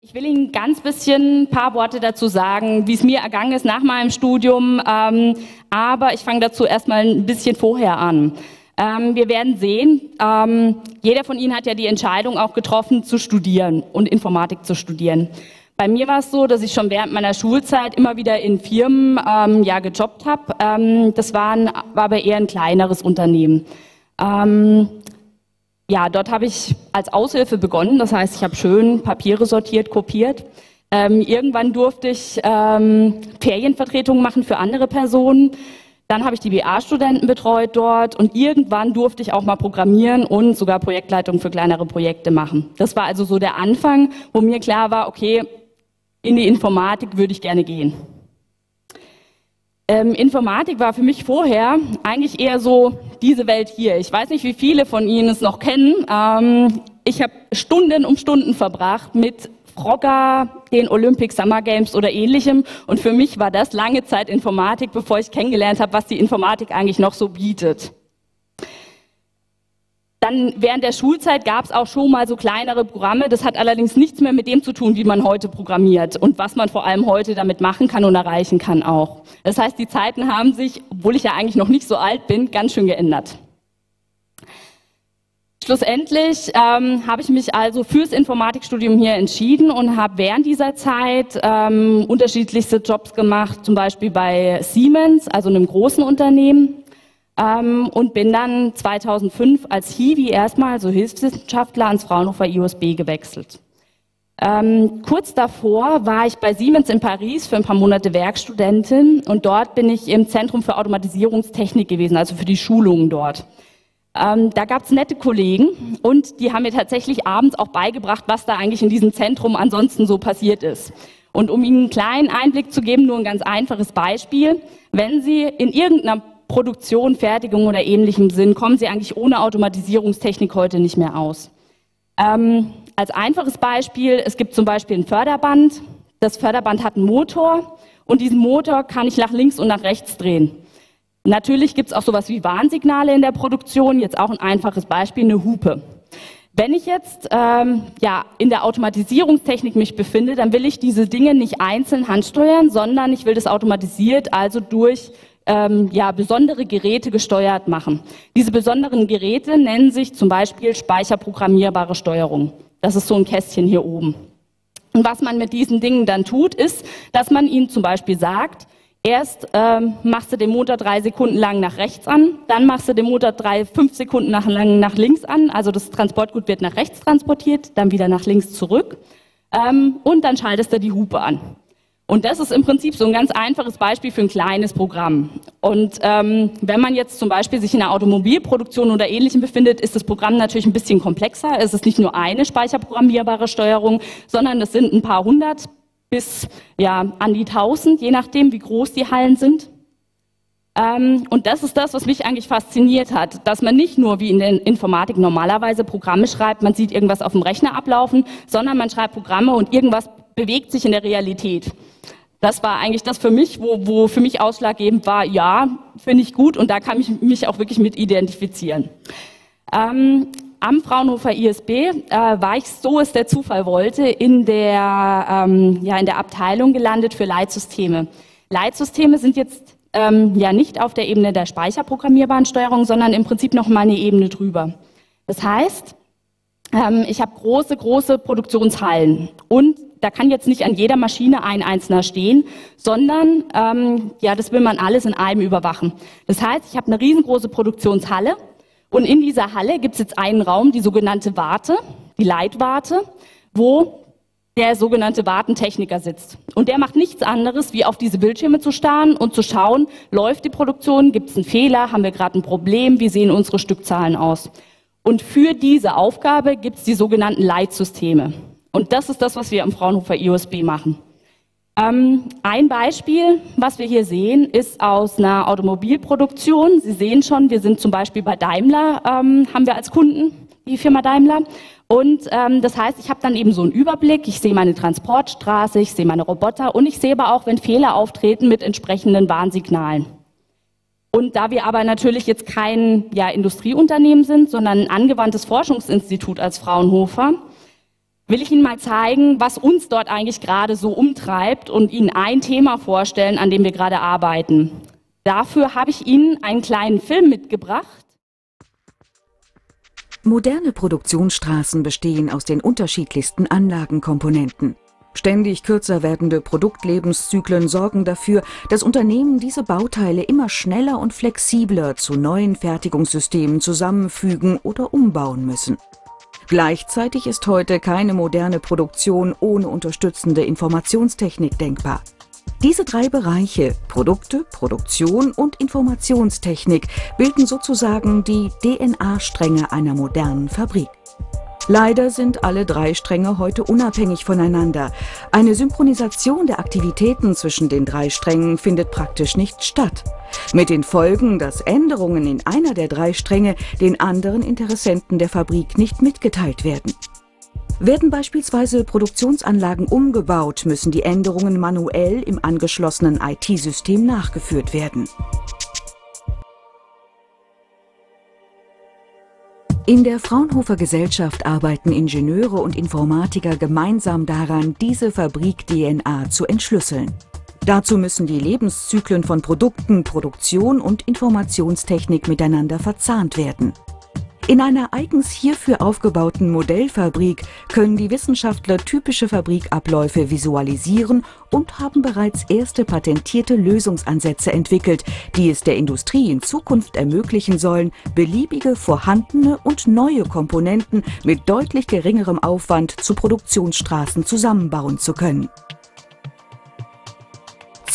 Ich will Ihnen ganz bisschen ein paar Worte dazu sagen, wie es mir ergangen ist nach meinem Studium. Ähm, aber ich fange dazu erstmal ein bisschen vorher an. Ähm, wir werden sehen, ähm, jeder von Ihnen hat ja die Entscheidung auch getroffen, zu studieren und Informatik zu studieren. Bei mir war es so, dass ich schon während meiner Schulzeit immer wieder in Firmen ähm, ja gejobbt habe. Ähm, das war, war aber eher ein kleineres Unternehmen. Ähm, ja, dort habe ich als Aushilfe begonnen. Das heißt, ich habe schön Papiere sortiert, kopiert. Ähm, irgendwann durfte ich ähm, Ferienvertretungen machen für andere Personen. Dann habe ich die BA-Studenten betreut dort und irgendwann durfte ich auch mal programmieren und sogar Projektleitung für kleinere Projekte machen. Das war also so der Anfang, wo mir klar war, okay, in die Informatik würde ich gerne gehen. Ähm, Informatik war für mich vorher eigentlich eher so diese Welt hier. Ich weiß nicht, wie viele von Ihnen es noch kennen. Ähm, ich habe Stunden um Stunden verbracht mit Frogger, den Olympic Summer Games oder ähnlichem. Und für mich war das lange Zeit Informatik, bevor ich kennengelernt habe, was die Informatik eigentlich noch so bietet. Dann während der Schulzeit gab es auch schon mal so kleinere Programme. Das hat allerdings nichts mehr mit dem zu tun, wie man heute programmiert und was man vor allem heute damit machen kann und erreichen kann auch. Das heißt, die Zeiten haben sich, obwohl ich ja eigentlich noch nicht so alt bin, ganz schön geändert. Schlussendlich ähm, habe ich mich also fürs Informatikstudium hier entschieden und habe während dieser Zeit ähm, unterschiedlichste Jobs gemacht, zum Beispiel bei Siemens, also einem großen Unternehmen, ähm, und bin dann 2005 als Hiwi erstmal, also Hilfswissenschaftler, ans Fraunhofer IOSB gewechselt. Ähm, kurz davor war ich bei Siemens in Paris für ein paar Monate Werkstudentin und dort bin ich im Zentrum für Automatisierungstechnik gewesen, also für die Schulungen dort. Ähm, da gab es nette Kollegen und die haben mir tatsächlich abends auch beigebracht, was da eigentlich in diesem Zentrum ansonsten so passiert ist. Und um Ihnen einen kleinen Einblick zu geben, nur ein ganz einfaches Beispiel. Wenn Sie in irgendeiner Produktion, Fertigung oder ähnlichem sind, kommen sie eigentlich ohne Automatisierungstechnik heute nicht mehr aus. Ähm, als einfaches Beispiel, es gibt zum Beispiel ein Förderband. Das Förderband hat einen Motor und diesen Motor kann ich nach links und nach rechts drehen. Natürlich gibt es auch sowas wie Warnsignale in der Produktion. Jetzt auch ein einfaches Beispiel, eine Hupe. Wenn ich jetzt ähm, ja, in der Automatisierungstechnik mich befinde, dann will ich diese Dinge nicht einzeln handsteuern, sondern ich will das automatisiert, also durch ähm, ja, besondere Geräte gesteuert machen. Diese besonderen Geräte nennen sich zum Beispiel speicherprogrammierbare Steuerung. Das ist so ein Kästchen hier oben. Und was man mit diesen Dingen dann tut, ist, dass man ihnen zum Beispiel sagt, erst ähm, machst du den Motor drei Sekunden lang nach rechts an, dann machst du den Motor drei, fünf Sekunden nach, lang nach links an, also das Transportgut wird nach rechts transportiert, dann wieder nach links zurück ähm, und dann schaltest du die Hupe an. Und das ist im Prinzip so ein ganz einfaches Beispiel für ein kleines Programm. Und ähm, wenn man jetzt zum Beispiel sich in der Automobilproduktion oder Ähnlichem befindet, ist das Programm natürlich ein bisschen komplexer. Es ist nicht nur eine speicherprogrammierbare Steuerung, sondern es sind ein paar hundert bis ja an die tausend, je nachdem, wie groß die Hallen sind. Ähm, und das ist das, was mich eigentlich fasziniert hat, dass man nicht nur wie in der Informatik normalerweise Programme schreibt, man sieht irgendwas auf dem Rechner ablaufen, sondern man schreibt Programme und irgendwas bewegt sich in der Realität. Das war eigentlich das für mich, wo, wo für mich ausschlaggebend war, ja, finde ich gut und da kann ich mich auch wirklich mit identifizieren. Ähm, am Fraunhofer ISB äh, war ich, so es der Zufall wollte, in der, ähm, ja, in der Abteilung gelandet für Leitsysteme. Leitsysteme sind jetzt ähm, ja nicht auf der Ebene der speicherprogrammierbaren Steuerung, sondern im Prinzip noch mal eine Ebene drüber. Das heißt, ähm, ich habe große, große Produktionshallen und da kann jetzt nicht an jeder Maschine ein einzelner stehen, sondern ähm, ja, das will man alles in einem überwachen. Das heißt, ich habe eine riesengroße Produktionshalle und in dieser Halle gibt es jetzt einen Raum, die sogenannte Warte, die Leitwarte, wo der sogenannte Wartentechniker sitzt. Und der macht nichts anderes, wie auf diese Bildschirme zu starren und zu schauen, läuft die Produktion, gibt es einen Fehler, haben wir gerade ein Problem, wie sehen unsere Stückzahlen aus. Und für diese Aufgabe gibt es die sogenannten Leitsysteme. Und das ist das, was wir am Fraunhofer IOSB machen. Ähm, ein Beispiel, was wir hier sehen, ist aus einer Automobilproduktion. Sie sehen schon, wir sind zum Beispiel bei Daimler, ähm, haben wir als Kunden die Firma Daimler. Und ähm, das heißt, ich habe dann eben so einen Überblick, ich sehe meine Transportstraße, ich sehe meine Roboter und ich sehe aber auch, wenn Fehler auftreten mit entsprechenden Warnsignalen. Und da wir aber natürlich jetzt kein ja, Industrieunternehmen sind, sondern ein angewandtes Forschungsinstitut als Fraunhofer, will ich Ihnen mal zeigen, was uns dort eigentlich gerade so umtreibt und Ihnen ein Thema vorstellen, an dem wir gerade arbeiten. Dafür habe ich Ihnen einen kleinen Film mitgebracht. Moderne Produktionsstraßen bestehen aus den unterschiedlichsten Anlagenkomponenten. Ständig kürzer werdende Produktlebenszyklen sorgen dafür, dass Unternehmen diese Bauteile immer schneller und flexibler zu neuen Fertigungssystemen zusammenfügen oder umbauen müssen. Gleichzeitig ist heute keine moderne Produktion ohne unterstützende Informationstechnik denkbar. Diese drei Bereiche Produkte, Produktion und Informationstechnik bilden sozusagen die DNA-Stränge einer modernen Fabrik. Leider sind alle drei Stränge heute unabhängig voneinander. Eine Synchronisation der Aktivitäten zwischen den drei Strängen findet praktisch nicht statt. Mit den Folgen, dass Änderungen in einer der drei Stränge den anderen Interessenten der Fabrik nicht mitgeteilt werden. Werden beispielsweise Produktionsanlagen umgebaut, müssen die Änderungen manuell im angeschlossenen IT-System nachgeführt werden. In der Fraunhofer Gesellschaft arbeiten Ingenieure und Informatiker gemeinsam daran, diese Fabrik-DNA zu entschlüsseln. Dazu müssen die Lebenszyklen von Produkten, Produktion und Informationstechnik miteinander verzahnt werden. In einer eigens hierfür aufgebauten Modellfabrik können die Wissenschaftler typische Fabrikabläufe visualisieren und haben bereits erste patentierte Lösungsansätze entwickelt, die es der Industrie in Zukunft ermöglichen sollen, beliebige vorhandene und neue Komponenten mit deutlich geringerem Aufwand zu Produktionsstraßen zusammenbauen zu können.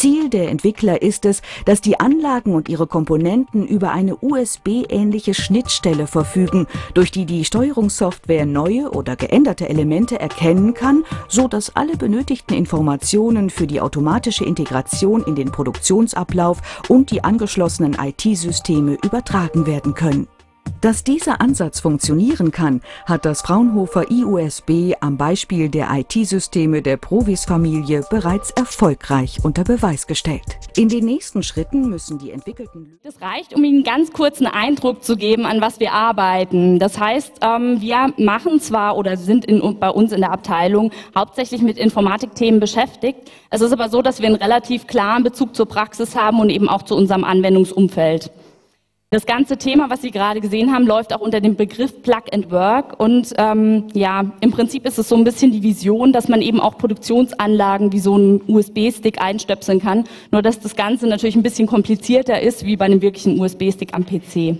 Ziel der Entwickler ist es, dass die Anlagen und ihre Komponenten über eine USB-ähnliche Schnittstelle verfügen, durch die die Steuerungssoftware neue oder geänderte Elemente erkennen kann, so dass alle benötigten Informationen für die automatische Integration in den Produktionsablauf und die angeschlossenen IT-Systeme übertragen werden können. Dass dieser Ansatz funktionieren kann, hat das Fraunhofer IUSB am Beispiel der IT-Systeme der Provis-Familie bereits erfolgreich unter Beweis gestellt. In den nächsten Schritten müssen die entwickelten... Das reicht, um Ihnen ganz kurz einen Eindruck zu geben, an was wir arbeiten. Das heißt, ähm, wir machen zwar oder sind in, bei uns in der Abteilung hauptsächlich mit Informatikthemen beschäftigt. Es ist aber so, dass wir einen relativ klaren Bezug zur Praxis haben und eben auch zu unserem Anwendungsumfeld. Das ganze Thema, was Sie gerade gesehen haben, läuft auch unter dem Begriff Plug and Work. Und ähm, ja, im Prinzip ist es so ein bisschen die Vision, dass man eben auch Produktionsanlagen wie so einen USB-Stick einstöpseln kann. Nur dass das Ganze natürlich ein bisschen komplizierter ist, wie bei einem wirklichen USB-Stick am PC.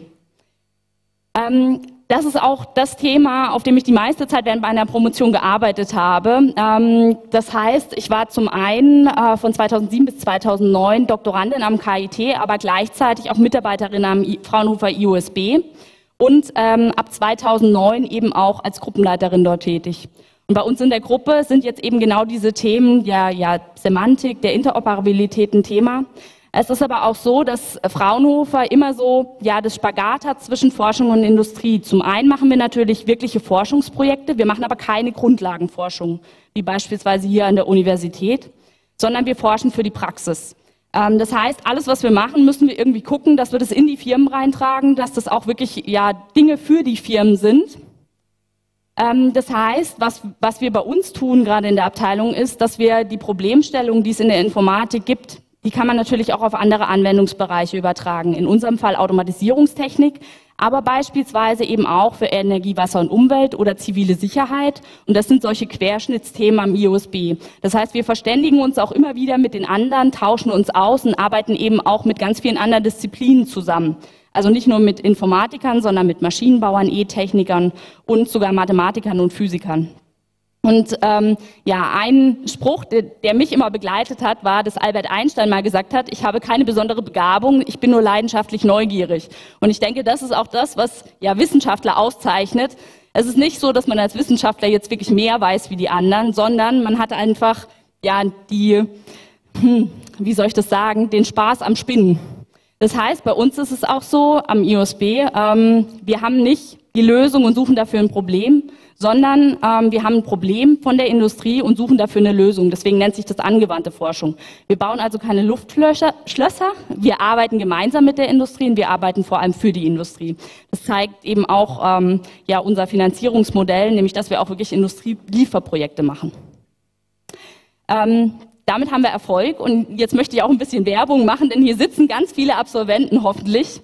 Ähm, das ist auch das Thema, auf dem ich die meiste Zeit während meiner Promotion gearbeitet habe. Ähm, das heißt, ich war zum einen äh, von 2007 bis 2009 Doktorandin am KIT, aber gleichzeitig auch Mitarbeiterin am Fraunhofer IUSB und ähm, ab 2009 eben auch als Gruppenleiterin dort tätig. Und bei uns in der Gruppe sind jetzt eben genau diese Themen, ja, ja, Semantik, der Interoperabilität ein Thema. Es ist aber auch so, dass Fraunhofer immer so ja das Spagat hat zwischen Forschung und Industrie. Zum einen machen wir natürlich wirkliche Forschungsprojekte, wir machen aber keine Grundlagenforschung, wie beispielsweise hier an der Universität, sondern wir forschen für die Praxis. Ähm, das heißt, alles, was wir machen, müssen wir irgendwie gucken, dass wir das in die Firmen reintragen, dass das auch wirklich ja Dinge für die Firmen sind. Ähm, das heißt, was, was wir bei uns tun, gerade in der Abteilung, ist, dass wir die Problemstellung, die es in der Informatik gibt, die kann man natürlich auch auf andere Anwendungsbereiche übertragen. In unserem Fall Automatisierungstechnik, aber beispielsweise eben auch für Energie, Wasser und Umwelt oder zivile Sicherheit. Und das sind solche Querschnittsthemen am IOSB. Das heißt, wir verständigen uns auch immer wieder mit den anderen, tauschen uns aus und arbeiten eben auch mit ganz vielen anderen Disziplinen zusammen. Also nicht nur mit Informatikern, sondern mit Maschinenbauern, E-Technikern und sogar Mathematikern und Physikern. Und ähm, ja, ein Spruch, der, der, mich immer begleitet hat, war, dass Albert Einstein mal gesagt hat, ich habe keine besondere Begabung, ich bin nur leidenschaftlich neugierig. Und ich denke, das ist auch das, was ja Wissenschaftler auszeichnet. Es ist nicht so, dass man als Wissenschaftler jetzt wirklich mehr weiß wie die anderen, sondern man hat einfach ja die, hm, wie soll ich das sagen, den Spaß am Spinnen. Das heißt, bei uns ist es auch so am IOSB, ähm, wir haben nicht die Lösung und suchen dafür ein Problem, sondern ähm, wir haben ein Problem von der Industrie und suchen dafür eine Lösung. Deswegen nennt sich das angewandte Forschung. Wir bauen also keine Luftschlösser, wir arbeiten gemeinsam mit der Industrie und wir arbeiten vor allem für die Industrie. Das zeigt eben auch ähm, ja, unser Finanzierungsmodell, nämlich dass wir auch wirklich Industrielieferprojekte machen. Ähm, damit haben wir Erfolg und jetzt möchte ich auch ein bisschen Werbung machen, denn hier sitzen ganz viele Absolventen hoffentlich.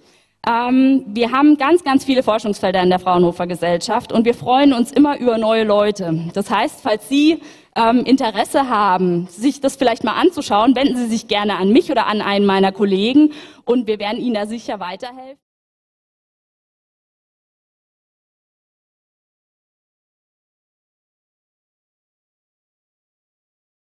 Ähm, wir haben ganz, ganz viele Forschungsfelder in der Fraunhofer Gesellschaft und wir freuen uns immer über neue Leute. Das heißt, falls Sie ähm, Interesse haben, sich das vielleicht mal anzuschauen, wenden Sie sich gerne an mich oder an einen meiner Kollegen und wir werden Ihnen da sicher weiterhelfen.